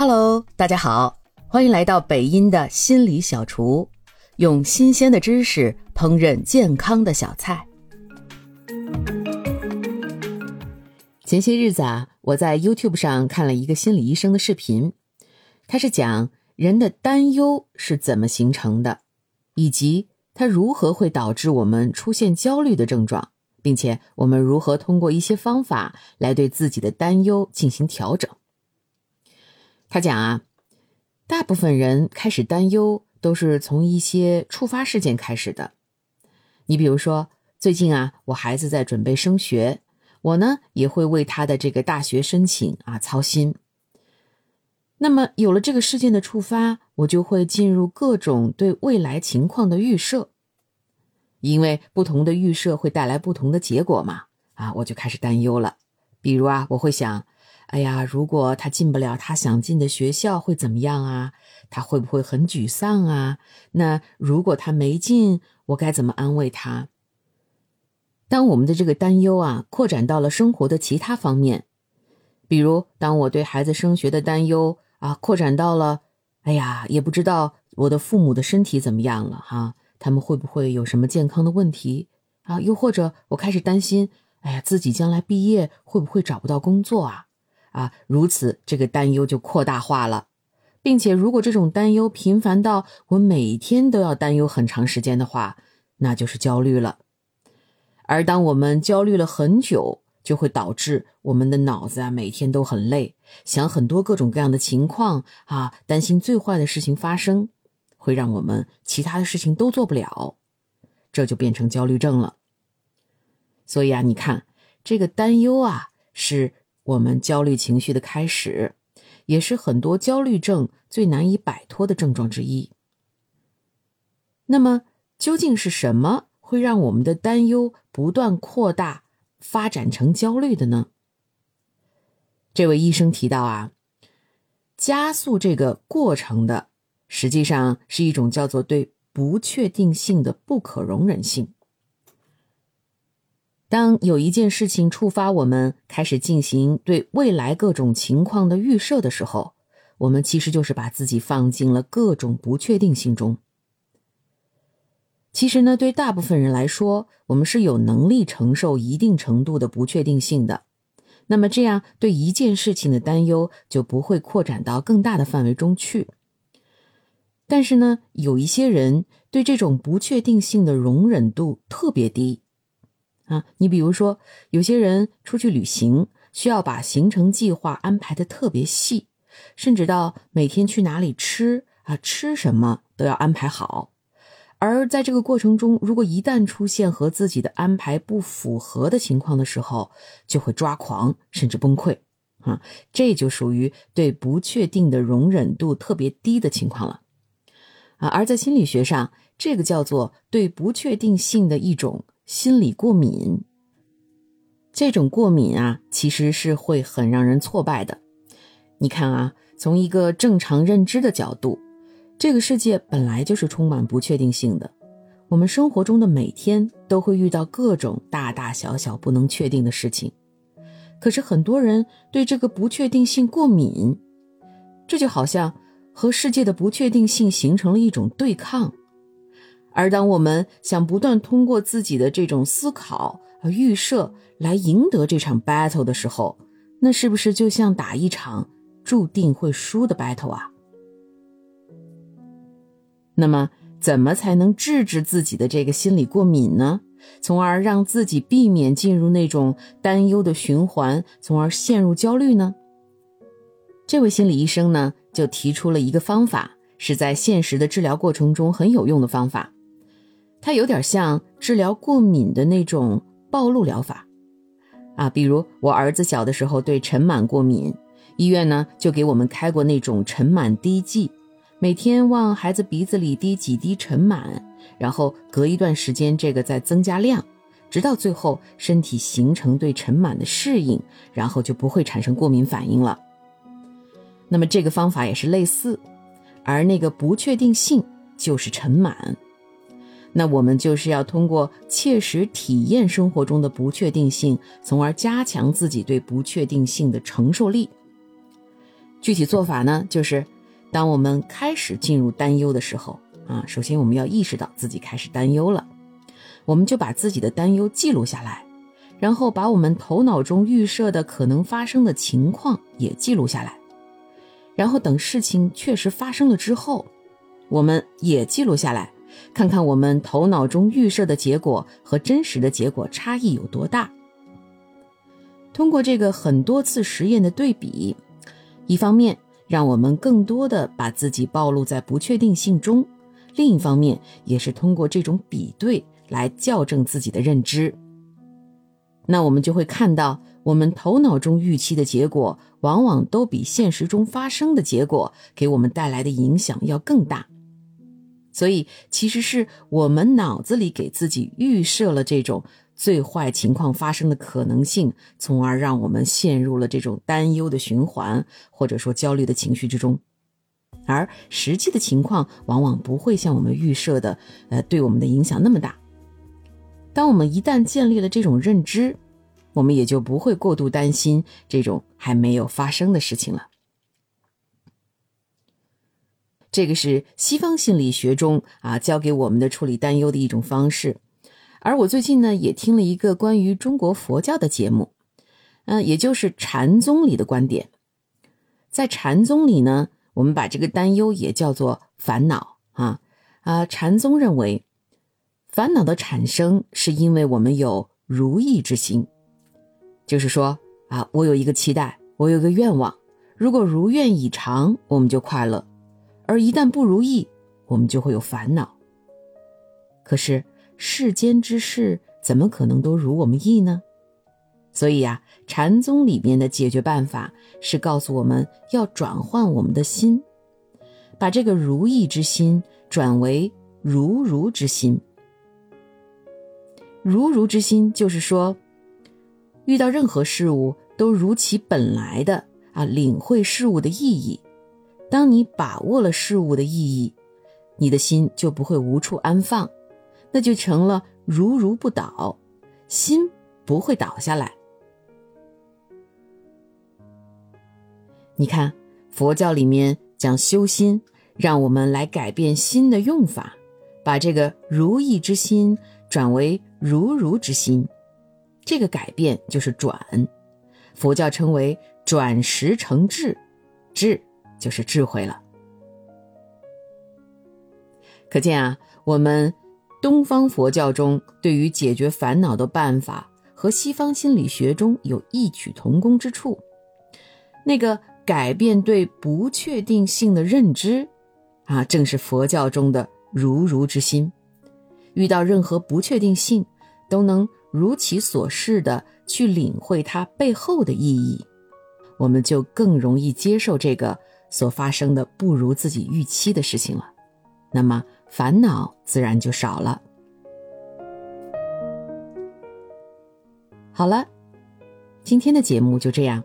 Hello，大家好，欢迎来到北音的心理小厨，用新鲜的知识烹饪健康的小菜。前些日子啊，我在 YouTube 上看了一个心理医生的视频，他是讲人的担忧是怎么形成的，以及它如何会导致我们出现焦虑的症状，并且我们如何通过一些方法来对自己的担忧进行调整。他讲啊，大部分人开始担忧都是从一些触发事件开始的。你比如说，最近啊，我孩子在准备升学，我呢也会为他的这个大学申请啊操心。那么有了这个事件的触发，我就会进入各种对未来情况的预设，因为不同的预设会带来不同的结果嘛。啊，我就开始担忧了。比如啊，我会想。哎呀，如果他进不了他想进的学校，会怎么样啊？他会不会很沮丧啊？那如果他没进，我该怎么安慰他？当我们的这个担忧啊，扩展到了生活的其他方面，比如当我对孩子升学的担忧啊，扩展到了，哎呀，也不知道我的父母的身体怎么样了哈，他们会不会有什么健康的问题啊？又或者我开始担心，哎呀，自己将来毕业会不会找不到工作啊？啊，如此这个担忧就扩大化了，并且如果这种担忧频繁到我每天都要担忧很长时间的话，那就是焦虑了。而当我们焦虑了很久，就会导致我们的脑子啊每天都很累，想很多各种各样的情况啊，担心最坏的事情发生，会让我们其他的事情都做不了，这就变成焦虑症了。所以啊，你看这个担忧啊是。我们焦虑情绪的开始，也是很多焦虑症最难以摆脱的症状之一。那么，究竟是什么会让我们的担忧不断扩大、发展成焦虑的呢？这位医生提到啊，加速这个过程的，实际上是一种叫做对不确定性的不可容忍性。当有一件事情触发我们开始进行对未来各种情况的预设的时候，我们其实就是把自己放进了各种不确定性中。其实呢，对大部分人来说，我们是有能力承受一定程度的不确定性的。那么这样对一件事情的担忧就不会扩展到更大的范围中去。但是呢，有一些人对这种不确定性的容忍度特别低。啊，你比如说，有些人出去旅行，需要把行程计划安排的特别细，甚至到每天去哪里吃啊，吃什么都要安排好。而在这个过程中，如果一旦出现和自己的安排不符合的情况的时候，就会抓狂，甚至崩溃。啊，这就属于对不确定的容忍度特别低的情况了。啊，而在心理学上，这个叫做对不确定性的一种。心理过敏，这种过敏啊，其实是会很让人挫败的。你看啊，从一个正常认知的角度，这个世界本来就是充满不确定性的。我们生活中的每天都会遇到各种大大小小不能确定的事情，可是很多人对这个不确定性过敏，这就好像和世界的不确定性形成了一种对抗。而当我们想不断通过自己的这种思考和预设来赢得这场 battle 的时候，那是不是就像打一场注定会输的 battle 啊？那么，怎么才能制止自己的这个心理过敏呢？从而让自己避免进入那种担忧的循环，从而陷入焦虑呢？这位心理医生呢，就提出了一个方法，是在现实的治疗过程中很有用的方法。它有点像治疗过敏的那种暴露疗法，啊，比如我儿子小的时候对尘螨过敏，医院呢就给我们开过那种尘螨滴剂，每天往孩子鼻子里滴几滴尘螨，然后隔一段时间这个再增加量，直到最后身体形成对尘螨的适应，然后就不会产生过敏反应了。那么这个方法也是类似，而那个不确定性就是尘螨。那我们就是要通过切实体验生活中的不确定性，从而加强自己对不确定性的承受力。具体做法呢，就是当我们开始进入担忧的时候啊，首先我们要意识到自己开始担忧了，我们就把自己的担忧记录下来，然后把我们头脑中预设的可能发生的情况也记录下来，然后等事情确实发生了之后，我们也记录下来，看看我们头脑中预设的结果和真实的结果差异有多大。通过这个很多次实验的对比。一方面让我们更多的把自己暴露在不确定性中，另一方面也是通过这种比对来校正自己的认知。那我们就会看到，我们头脑中预期的结果，往往都比现实中发生的结果给我们带来的影响要更大。所以，其实是我们脑子里给自己预设了这种。最坏情况发生的可能性，从而让我们陷入了这种担忧的循环，或者说焦虑的情绪之中。而实际的情况往往不会像我们预设的，呃，对我们的影响那么大。当我们一旦建立了这种认知，我们也就不会过度担心这种还没有发生的事情了。这个是西方心理学中啊教给我们的处理担忧的一种方式。而我最近呢，也听了一个关于中国佛教的节目，嗯，也就是禅宗里的观点。在禅宗里呢，我们把这个担忧也叫做烦恼啊啊。禅宗认为，烦恼的产生是因为我们有如意之心，就是说啊，我有一个期待，我有一个愿望，如果如愿以偿，我们就快乐；而一旦不如意，我们就会有烦恼。可是。世间之事怎么可能都如我们意呢？所以呀，禅宗里面的解决办法是告诉我们要转换我们的心，把这个如意之心转为如如之心。如如之心就是说，遇到任何事物都如其本来的啊，领会事物的意义。当你把握了事物的意义，你的心就不会无处安放。那就成了如如不倒，心不会倒下来。你看，佛教里面讲修心，让我们来改变心的用法，把这个如意之心转为如如之心。这个改变就是转，佛教称为转识成智，智就是智慧了。可见啊，我们。东方佛教中对于解决烦恼的办法和西方心理学中有异曲同工之处。那个改变对不确定性的认知，啊，正是佛教中的如如之心。遇到任何不确定性，都能如其所示的去领会它背后的意义，我们就更容易接受这个所发生的不如自己预期的事情了。那么。烦恼自然就少了。好了，今天的节目就这样。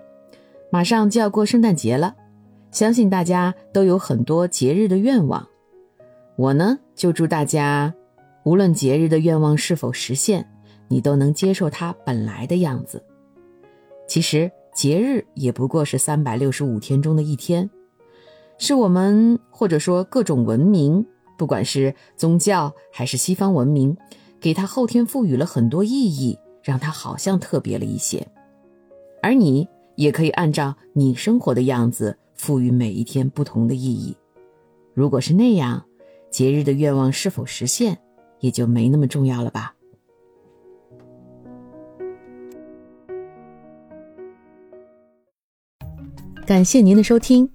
马上就要过圣诞节了，相信大家都有很多节日的愿望。我呢，就祝大家，无论节日的愿望是否实现，你都能接受它本来的样子。其实，节日也不过是三百六十五天中的一天，是我们或者说各种文明。不管是宗教还是西方文明，给它后天赋予了很多意义，让它好像特别了一些。而你也可以按照你生活的样子，赋予每一天不同的意义。如果是那样，节日的愿望是否实现，也就没那么重要了吧。感谢您的收听。